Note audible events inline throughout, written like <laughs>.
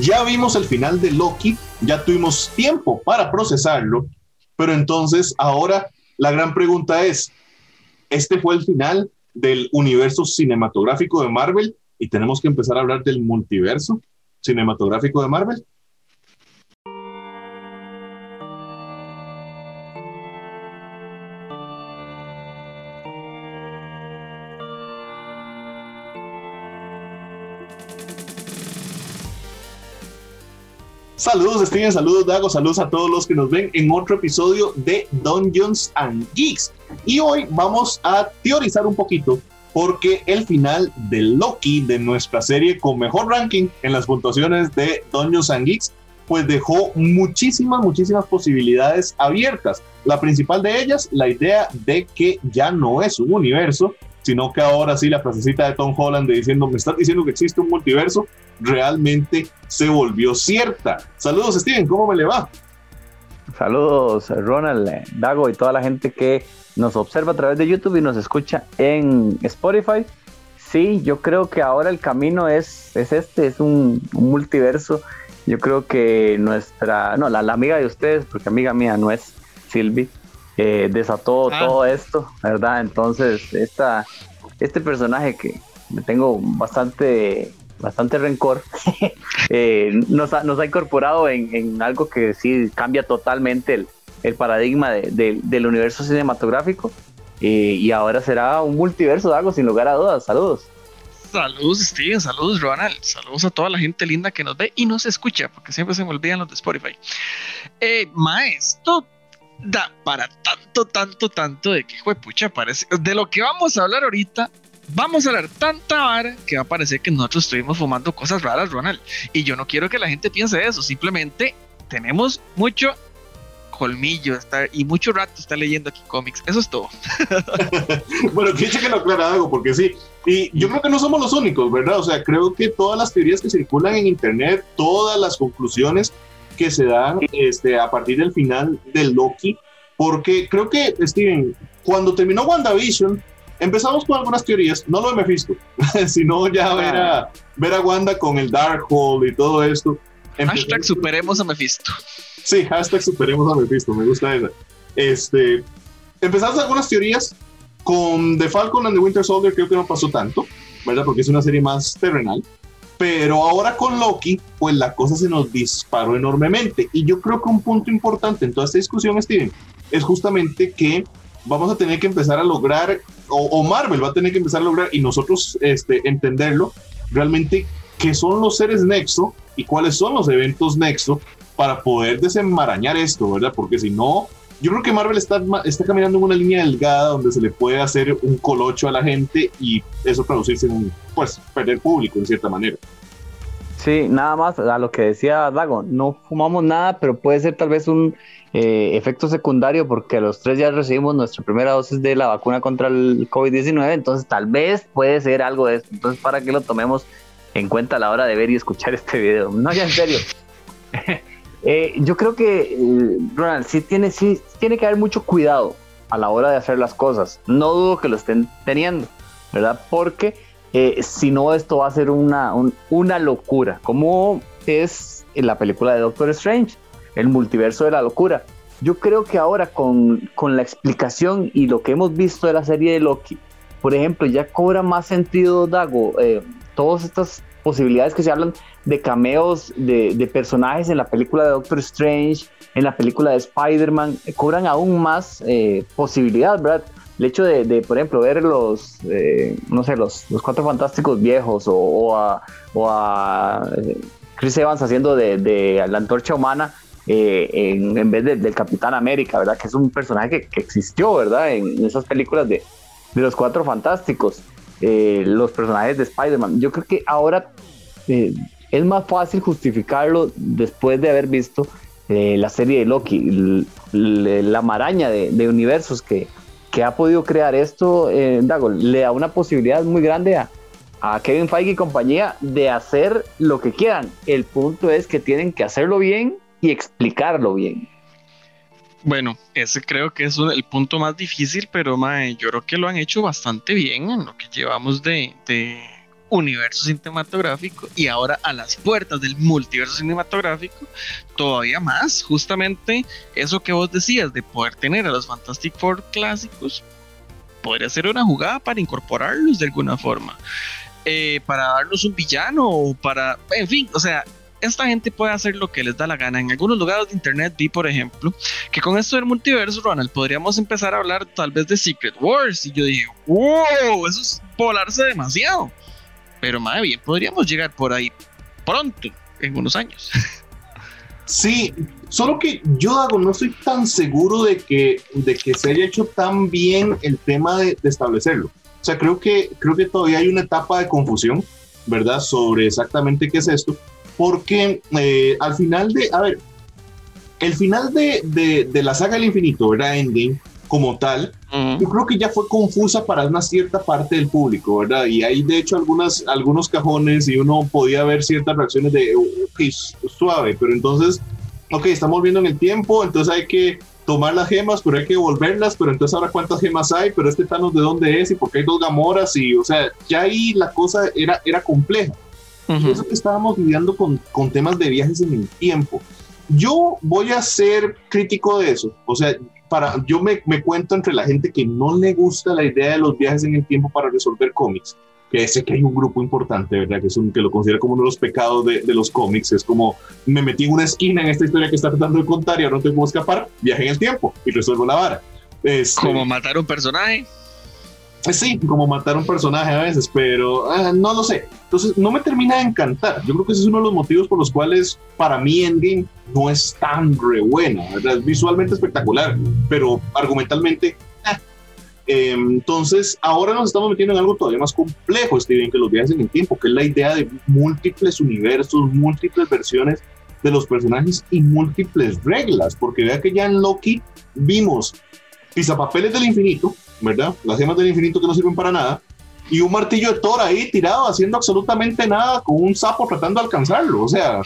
ya vimos el final de Loki, ya tuvimos tiempo para procesarlo, pero entonces ahora la gran pregunta es, ¿este fue el final del universo cinematográfico de Marvel y tenemos que empezar a hablar del multiverso cinematográfico de Marvel? Saludos Steven, saludos Dago, saludos a todos los que nos ven en otro episodio de Dungeons and Geeks. Y hoy vamos a teorizar un poquito porque el final de Loki, de nuestra serie con mejor ranking en las puntuaciones de Dungeons and Geeks, pues dejó muchísimas, muchísimas posibilidades abiertas. La principal de ellas, la idea de que ya no es un universo, sino que ahora sí la frasecita de Tom Holland de diciendo, me estás diciendo que existe un multiverso, realmente se volvió cierta. Saludos, Steven, ¿cómo me le va? Saludos, Ronald, Dago y toda la gente que nos observa a través de YouTube y nos escucha en Spotify. Sí, yo creo que ahora el camino es, es este, es un, multiverso. Yo creo que nuestra, no, la, amiga de ustedes, porque amiga mía no es Silvi, eh, desató ah. todo esto, ¿verdad? Entonces, esta, este personaje que me tengo bastante bastante rencor, <laughs> eh, nos, ha, incorporado en, algo que sí cambia totalmente el, paradigma del universo cinematográfico. Eh, y ahora será un multiverso de algo, sin lugar a dudas. Saludos. Saludos Steven, saludos Ronald, saludos a toda la gente linda que nos ve y nos escucha, porque siempre se me olvidan los de Spotify. Eh, maestro, da para tanto, tanto, tanto de que, pucha, parece, de lo que vamos a hablar ahorita, vamos a hablar tanta vara que va a parecer que nosotros estuvimos fumando cosas raras, Ronald. Y yo no quiero que la gente piense eso, simplemente tenemos mucho colmillo estar, y mucho rato está leyendo aquí cómics. Eso es todo. <laughs> bueno, que que lo aclara algo, porque sí. Y yo creo que no somos los únicos, ¿verdad? O sea, creo que todas las teorías que circulan en Internet, todas las conclusiones que se dan este, a partir del final del Loki, porque creo que, Steven, cuando terminó WandaVision, empezamos con algunas teorías, no lo de Mephisto, <laughs> sino ya ver a, ver a Wanda con el Darkhold y todo esto. Hashtag superemos a Mephisto. Sí, hashtag superemos a Mephisto, me gusta esa. Este, empezamos algunas teorías con The Falcon and the Winter Soldier, creo que no pasó tanto, ¿verdad? Porque es una serie más terrenal. Pero ahora con Loki, pues la cosa se nos disparó enormemente. Y yo creo que un punto importante en toda esta discusión, Steven, es justamente que vamos a tener que empezar a lograr, o, Marvel va a tener que empezar a lograr, y nosotros este, entenderlo, realmente qué son los seres Nexo y cuáles son los eventos Nexo para poder desenmarañar esto, ¿verdad? Porque si no, yo creo que Marvel está, está caminando en una línea delgada donde se le puede hacer un colocho a la gente y eso traducirse en un, pues, perder público en cierta manera. Sí, nada más a lo que decía Dago, no fumamos nada, pero puede ser tal vez un eh, efecto secundario porque los tres ya recibimos nuestra primera dosis de la vacuna contra el COVID-19, entonces tal vez puede ser algo de esto. Entonces, para que lo tomemos en cuenta a la hora de ver y escuchar este video. No, ya en serio. <laughs> Eh, yo creo que, eh, Ronald, sí tiene, sí tiene que haber mucho cuidado a la hora de hacer las cosas. No dudo que lo estén teniendo, ¿verdad? Porque si no, esto va a ser una, una locura, como es en la película de Doctor Strange el multiverso de la locura. Yo creo que ahora con, con la explicación y lo que hemos visto de la serie de Loki, por ejemplo, ya cobra más sentido, Dago, eh, todas posibilidades que se hablan de cameos de, personajes en la película de Doctor Strange, en la película de Spider-Man, eh, cobran aún más eh, posibilidad, ¿verdad? El hecho de, por ejemplo, ver los, no sé, los, los cuatro fantásticos viejos o, o a, a Chris Evans haciendo de, la antorcha humana, eh, en, vez del Capitán América, ¿verdad? Que es un personaje que, existió, ¿verdad? En, esas películas de, de, los Cuatro Fantásticos, eh, los personajes de Spider-Man. Yo creo que ahora eh, es más fácil justificarlo después de haber visto la serie de Loki, la maraña de, universos que, que, ha podido crear esto, Dago, le da una posibilidad muy grande a Kevin Feige y compañía de hacer lo que quieran. El punto es que tienen que hacerlo bien y explicarlo bien. Bueno, ese creo que es el punto más difícil, pero mae, yo creo que lo han hecho bastante bien en lo que llevamos de, universo cinematográfico y ahora a las puertas del multiverso cinematográfico, todavía más, justamente eso que vos decías de poder tener a los Fantastic Four clásicos, podría ser una jugada para incorporarlos de alguna forma, eh, para darnos un villano o para, en fin, o sea, esta gente puede hacer lo que les da la gana. En algunos lugares de internet vi, por ejemplo, que con esto del multiverso, Ronald, podríamos empezar a hablar tal vez de Secret Wars. Y yo dije, wow, eso es volarse demasiado. Pero más bien, podríamos llegar por ahí pronto, en unos años. Sí, solo que yo hago, no estoy tan seguro de que, de que se haya hecho tan bien el tema de, de establecerlo. O sea, creo que, creo que todavía hay una etapa de confusión, ¿verdad? Sobre exactamente qué es esto porque eh, al final de, a ver, el final de, de, la saga del infinito, ¿verdad? Endgame, como tal, yo creo que ya fue confusa para una cierta parte del público, ¿verdad? Y hay de hecho algunas, algunos cajones y uno podía ver ciertas reacciones de, ok, suave, pero entonces, ok, estamos viendo en el tiempo, entonces hay que tomar las gemas, pero hay que devolverlas, pero entonces ahora cuántas gemas hay, pero este Thanos de dónde es y por qué hay dos Gamoras y, o sea, ya ahí la cosa era, era compleja. Eso que estábamos lidiando con, con temas de viajes en el tiempo. Yo voy a ser crítico de eso. O sea, para, yo me, me, cuento entre la gente que no le gusta la idea de los viajes en el tiempo para resolver cómics. Que sé que hay un grupo importante, ¿verdad? Que, es un, que lo considera como uno de los pecados de, de, los cómics. Es como, me metí en una esquina en esta historia que está tratando de contar y ahora no tengo cómo escapar, viaje en el tiempo y resuelvo la vara. Este, como matar un personaje. Sí, como matar un personaje a veces, pero ah, no lo sé. Entonces, no me termina de encantar. Yo creo que ese es uno de los motivos por los cuales para mí Endgame no es tan re buena. Visualmente espectacular, pero argumentalmente... Ah. entonces, ahora nos estamos metiendo en algo todavía más complejo, Steven, que los viajes en el tiempo, que es la idea de múltiples universos, múltiples versiones de los personajes y múltiples reglas, porque vea que ya en Loki vimos pisapapeles del infinito, ¿verdad? Las gemas del infinito que no sirven para nada, y un martillo de Thor ahí tirado haciendo absolutamente nada con un sapo tratando de alcanzarlo. O sea,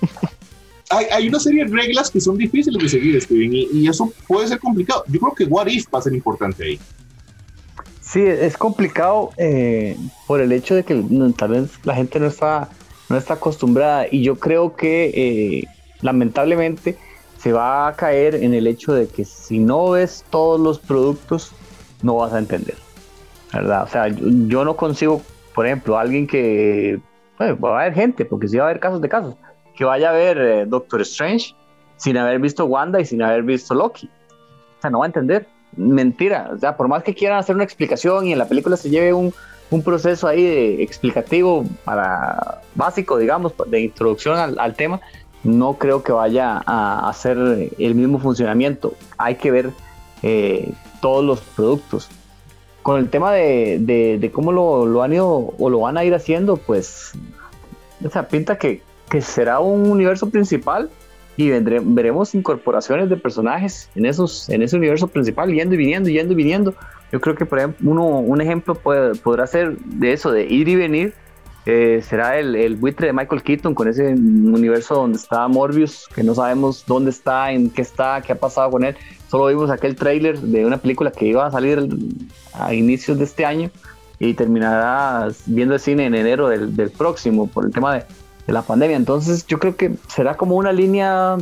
<laughs> hay, hay, una serie de reglas que son difíciles de seguir, Steven, y, y, eso puede ser complicado. Yo creo que What If va a ser importante ahí. Sí, es complicado eh, por el hecho de que tal vez la gente no está, no está acostumbrada y yo creo que eh, lamentablemente se va a caer en el hecho de que si no ves todos los productos, no vas a entender. ¿Verdad? O sea, yo, no consigo, por ejemplo, alguien que. Bueno, va a haber gente, porque sí va a haber casos de casos, que vaya a ver eh, Doctor Strange sin haber visto Wanda y sin haber visto Loki. O sea, no va a entender. Mentira. O sea, por más que quieran hacer una explicación y en la película se lleve un, un proceso ahí de explicativo para básico, digamos, de introducción al, al tema, no creo que vaya a hacer el mismo funcionamiento. Hay que ver eh, todos los productos. Con el tema de, de, cómo lo, lo, han ido o lo van a ir haciendo, pues, o sea, pinta que, que será un universo principal y vendré, veremos incorporaciones de personajes en, esos, en ese universo principal, yendo y viniendo, yendo y viniendo. Yo creo que, por ejemplo, uno, un ejemplo puede, podrá ser de eso, de ir y venir eh, será el, el, buitre de Michael Keaton con ese universo donde está Morbius, que no sabemos dónde está, en qué está, qué ha pasado con él. Solo vimos aquel trailer de una película que iba a salir a inicios de este año y terminará viendo el cine en enero del, del próximo por el tema de, de, la pandemia. Entonces yo creo que será como una línea,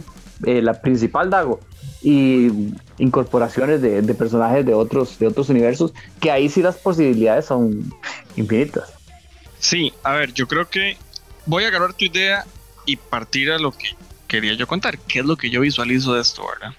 eh, la principal Dago, y incorporaciones de, de personajes de otros, de otros universos, que ahí sí las posibilidades son infinitas. Sí, a ver, yo creo que voy a agarrar tu idea y partir a lo que quería yo contar, qué es lo que yo visualizo de esto, ¿verdad?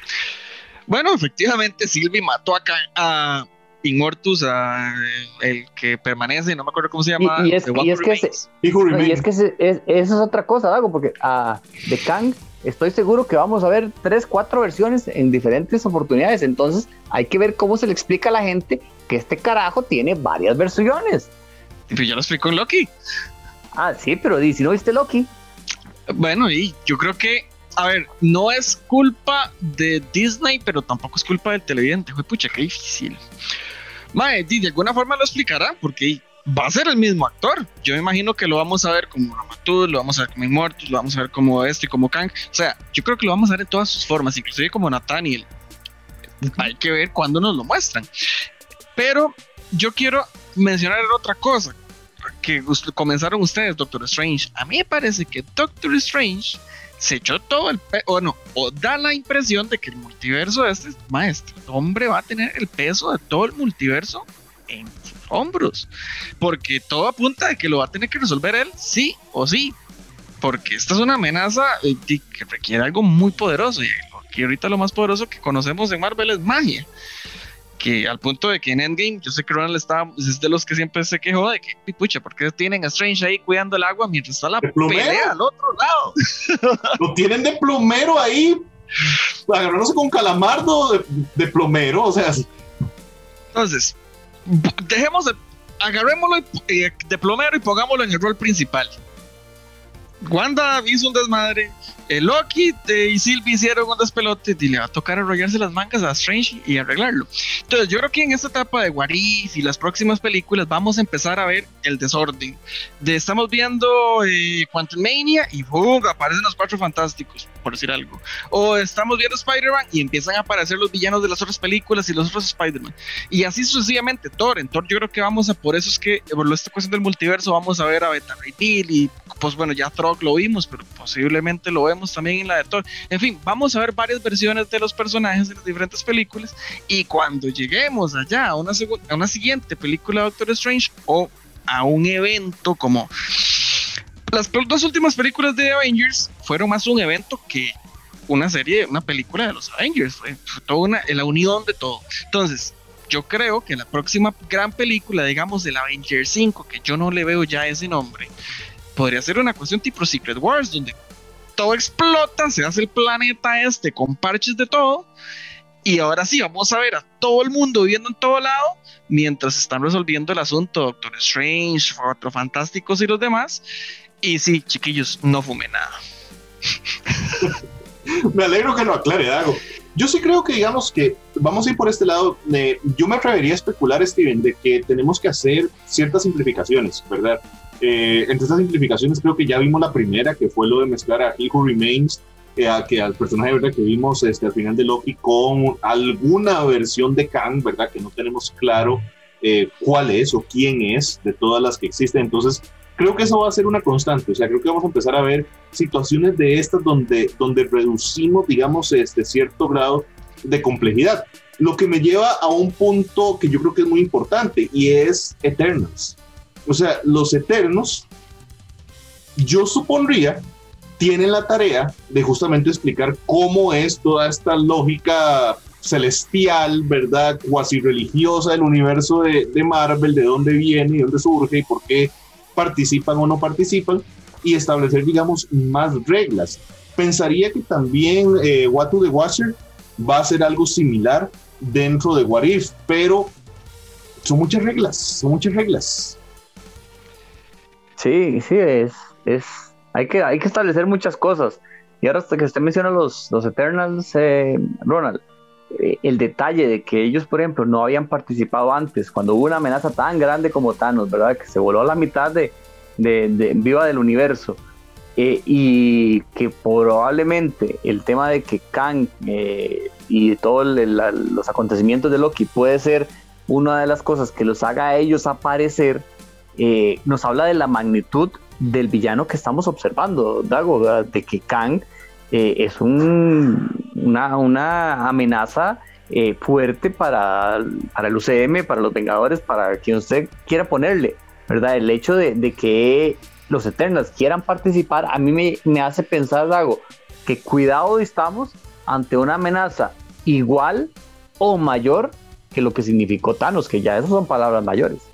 Bueno, efectivamente, Silvi mató acá a Inmortus, a el que permanece, no me acuerdo cómo se llama. Y, es, que, es, que eso es otra cosa, Dago, porque a de Kang estoy seguro que vamos a ver tres, cuatro versiones en diferentes oportunidades. Entonces hay que ver cómo se le explica a la gente que este carajo tiene varias versiones. <laughs> Pero ya lo explicó en Loki. Ah, sí, pero si no viste Loki. Bueno, y yo creo que, a ver, no es culpa de Disney, pero tampoco es culpa del televidente. Fue pucha, qué difícil. Mae, de alguna forma lo explicará, porque va a ser el mismo actor. Yo me imagino que lo vamos a ver como Ramatud, lo vamos a ver como Immortus, lo vamos a ver como este y como Kang. O sea, yo creo que lo vamos a ver en todas sus formas, inclusive como Nathaniel. Hay que ver cuándo nos lo muestran. Pero yo quiero mencionar otra cosa que comenzaron ustedes, Doctor Strange. A mí me parece que Doctor Strange se echó todo el o no, o da la impresión de que el multiverso este maestro, hombre va a tener el peso de todo el multiverso en sus hombros, porque todo apunta de que lo va a tener que resolver él, sí o sí, porque esta es una amenaza eh, que requiere algo muy poderoso. Y aquí ahorita lo más poderoso que conocemos en Marvel es magia que al punto de que en Endgame, yo sé que Ronald estaba, es de los que siempre se quejó de que, pucha, ¿por qué tienen a Strange ahí cuidando el agua mientras está la pelea al otro lado? <laughs> Lo tienen de plomero ahí, agarrándose con calamardo de, plomero, o sea. Entonces, dejemos de, agarrémoslo de plomero y pongámoslo en el rol principal. Wanda hizo un desmadre, el Loki y Sylvie hicieron un despelote y le va a tocar arrollarse las mangas a Strange y arreglarlo. Entonces, yo creo que en esta etapa de Warif y las próximas películas vamos a empezar a ver el desorden. De, estamos viendo eh, Quantum Mania y ¡bum! aparecen los cuatro fantásticos, por decir algo. O estamos viendo Spider-Man y empiezan a aparecer los villanos de las otras películas y los otros Spider-Man. Y así sucesivamente. Thor, en Thor yo creo que vamos a, por eso es que por esta cuestión del multiverso, vamos a ver a Beta Ray Bill y pues bueno, ya Thor lo vimos, pero posiblemente lo vemos también en la de Thor. En fin, vamos a ver varias versiones de los personajes en las diferentes películas y cuando lleguemos allá a una, a una siguiente película de Doctor Strange o a un evento como las dos últimas películas de Avengers fueron más un evento que una serie, una película de los Avengers, fue, toda una, la unión de todo. Entonces, yo creo que la próxima gran película, digamos, del Avengers 5, que yo no le veo ya ese nombre, podría ser una cuestión tipo Secret Wars, donde todo explota, se hace el planeta este con parches de todo. Y ahora sí, vamos a ver a todo el mundo viviendo en todo lado mientras están resolviendo el asunto Doctor Strange, Cuatro Fantásticos y los demás. Y sí, chiquillos, no fume nada. <laughs> me alegro que lo aclare, Dago. Yo sí creo que, digamos, que vamos a ir por este lado. yo me atrevería a especular, Steven, de que tenemos que hacer ciertas simplificaciones, ¿verdad? Eh, entre estas simplificaciones creo que ya vimos la primera, que fue lo de mezclar a He Remains, eh, a, que al personaje ¿verdad? que vimos este, al final de Loki con alguna versión de Kang, ¿verdad? que no tenemos claro eh, cuál es o quién es de todas las que existen. Entonces, creo que eso va a ser una constante. O sea, creo que vamos a empezar a ver situaciones de estas donde, donde reducimos, digamos, este cierto grado de complejidad. Lo que me lleva a un punto que yo creo que es muy importante y es Eternals. O sea, los eternos, yo supondría, tienen la tarea de justamente explicar cómo es toda esta lógica celestial, ¿verdad? Cuasi religiosa del universo de, Marvel, de dónde viene y dónde surge y por qué participan o no participan y establecer, digamos, más reglas. Pensaría que también eh, What the Watcher va a ser algo similar dentro de What If, pero son muchas reglas, son muchas reglas. Sí, sí, es, es, hay que, hay que establecer muchas cosas. Y ahora hasta que usted menciona los, los Eternals, eh, Ronald, eh, el detalle de que ellos, por ejemplo, no habían participado antes, cuando hubo una amenaza tan grande como Thanos, ¿verdad? Que se voló a la mitad de, de, viva del universo. Eh, y que probablemente el tema de que Kang y todos los acontecimientos de Loki puede ser una de las cosas que los haga a ellos aparecer eh, nos habla de la magnitud del villano que estamos observando, Dago, de que Kang eh, es una, amenaza eh, fuerte para, para, el UCM, para los Vengadores, para quien usted quiera ponerle, ¿verdad? El hecho de, que los Eternals quieran participar, a mí me, me hace pensar, Dago, que cuidado estamos ante una amenaza igual o mayor que lo que significó Thanos, que ya esas son palabras mayores.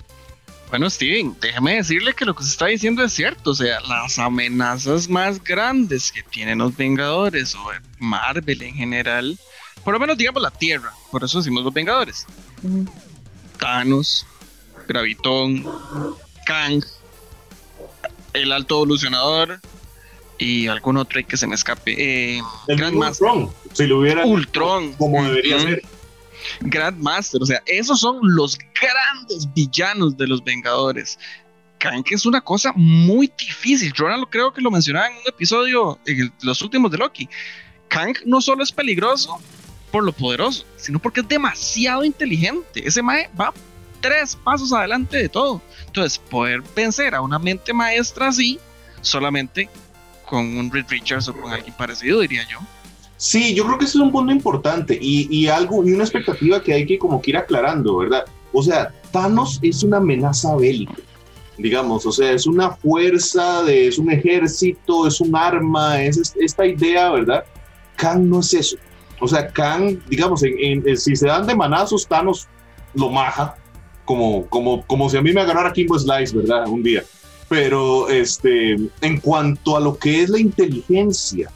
Bueno, Steven, déjame decirle que lo que se está diciendo es cierto. O sea, las amenazas más grandes que tienen los Vengadores o Marvel en general, por lo menos digamos la Tierra, por eso decimos los Vengadores. Thanos, Gravitón, Kang, el Alto Evolucionador y algún otro que se me escape. Eh, el Ultron, si lo hubiera Ultron. como debería ser. Grandmaster, o sea, esos son los grandes villanos de los Vengadores. Kang es una cosa muy difícil. Ronald creo que lo mencionaba en un episodio, en los últimos de Loki. Kang no solo es peligroso por lo poderoso, sino porque es demasiado inteligente. Ese mae va tres pasos adelante de todo. Entonces, poder vencer a una mente maestra así, solamente con un Reed Richards o con alguien parecido, diría yo. Sí, yo creo que ese es un punto importante y, y, algo y una expectativa que hay que como que ir aclarando, ¿verdad? O sea, Thanos es una amenaza bélica, digamos, o sea, es una fuerza, de, es un ejército, es un arma, es esta idea, ¿verdad? Kang no es eso. O sea, Kang, digamos, en, si se dan de manazos, Thanos lo maja, como, como, como si a mí me agarrara Kimbo Slice, ¿verdad? Un día. Pero este, en cuanto a lo que es la inteligencia,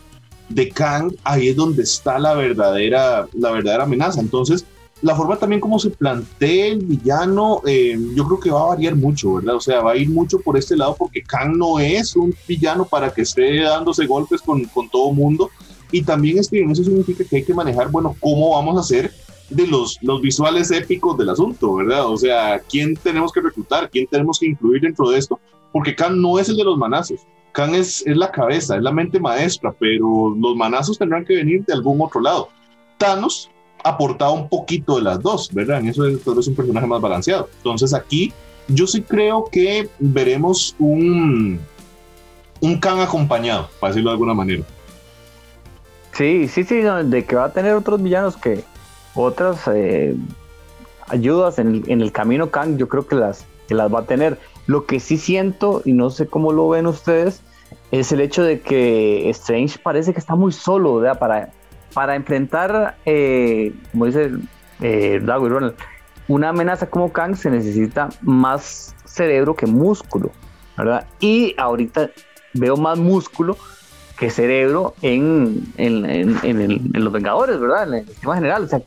de Kang, ahí es donde está la verdadera, la verdadera amenaza. Entonces, la forma también como se plantea el villano, eh, yo creo que va a variar mucho, ¿verdad? O sea, va a ir mucho por este lado porque Kang no es un villano para que esté dándose golpes con, con todo mundo. Y también es que eso significa que hay que manejar, bueno, cómo vamos a hacer de los, los visuales épicos del asunto, ¿verdad? O sea, ¿quién tenemos que reclutar? ¿Quién tenemos que incluir dentro de esto? Porque Kang no es el de los manazos. Khan es, es, la cabeza, es la mente maestra, pero los manazos tendrán que venir de algún otro lado. Thanos aportaba un poquito de las dos, ¿verdad? En eso es, es un personaje más balanceado. Entonces aquí yo sí creo que veremos un, un Khan acompañado, para decirlo de alguna manera. Sí, sí, sí, de que va a tener otros villanos que otras eh, ayudas en, en, el camino Kang, yo creo que las, que las va a tener. Lo que sí siento, y no sé cómo lo ven ustedes, es el hecho de que Strange parece que está muy solo, ¿verdad? Para, para enfrentar, eh, como dice eh, Dago y Ronald, una amenaza como Kang se necesita más cerebro que músculo, ¿verdad? Y ahorita veo más músculo que cerebro en, en, en, los Vengadores, ¿verdad? En el sistema general. O sea,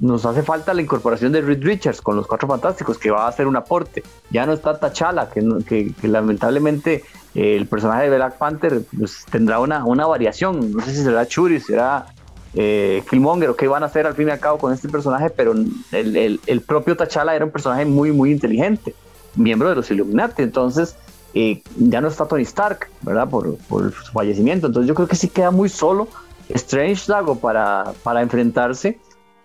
nos hace falta la incorporación de Reed Richards con los Cuatro Fantásticos, que va a hacer un aporte. Ya no está T'Challa, que, que, lamentablemente eh, el personaje de Black Panther pues, tendrá una, una variación. No sé si será Churi, será eh, Killmonger o qué van a hacer al fin y al cabo con este personaje, pero el, el, propio T'Challa era un personaje muy, muy inteligente, miembro de los Illuminati. Entonces, eh, ya no está Tony Stark, ¿verdad? Por, por, su fallecimiento. Entonces, yo creo que sí queda muy solo Strange Dago para, para enfrentarse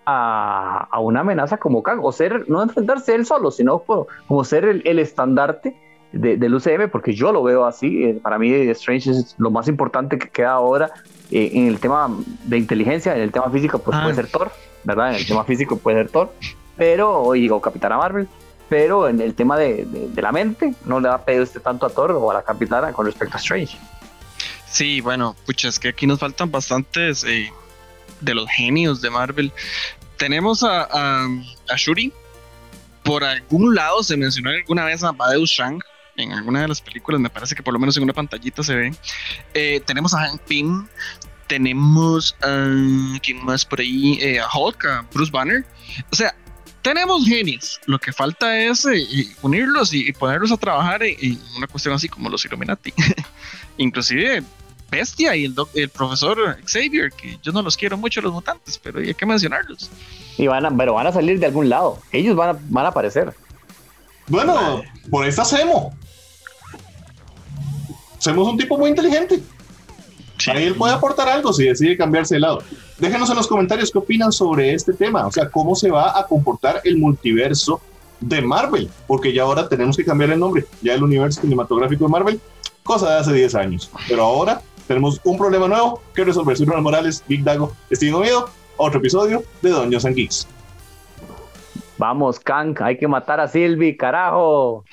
a, una amenaza como Kang, o ser, no enfrentarse él solo, sino como, ser el, estandarte del UCM, porque yo lo veo así. Eh, para mí, Strange es lo más importante que queda ahora eh, en el tema de inteligencia, en el tema físico, pues puede ah. ser Thor, ¿verdad? En el tema físico puede ser Thor, pero, o Capitana Marvel, pero en el tema de, la mente, no le ha pedido este tanto a Thor o a la Capitana con respecto a Strange. Sí, bueno, pucha, es que aquí nos faltan bastantes. Eh, de los genios de Marvel. Tenemos a, a, Shuri. Por algún lado se mencionó alguna vez a Badeus Shang en alguna de las películas, me parece que por lo menos en una pantallita se ve. Eh, tenemos a Hank Pym, tenemos a. ¿Quién más por ahí? Eh, a Hulk, a Bruce Banner. O sea, tenemos genios. Lo que falta es eh, unirlos y, ponerlos a trabajar en, una cuestión así como los Illuminati. <laughs> Inclusive Bestia y el, el profesor Xavier, que yo no los quiero mucho los mutantes, pero hay que mencionarlos. Y van a, pero van a salir de algún lado. Ellos van a, van a aparecer. Bueno, por esta Semo. Semo es un tipo muy inteligente. Ahí él puede aportar algo si decide cambiarse de lado. Déjenos en los comentarios qué opinan sobre este tema. O sea, cómo se va a comportar el multiverso de Marvel. Porque ya ahora tenemos que cambiar el nombre. Ya el universo cinematográfico de Marvel, cosa de hace 10 años. Pero ahora tenemos un problema nuevo que resolver. Soy Morales, Big Dago, Steven Oviedo, otro episodio de Doños and Geeks. Vamos, Kank, hay que matar a Silvi, carajo.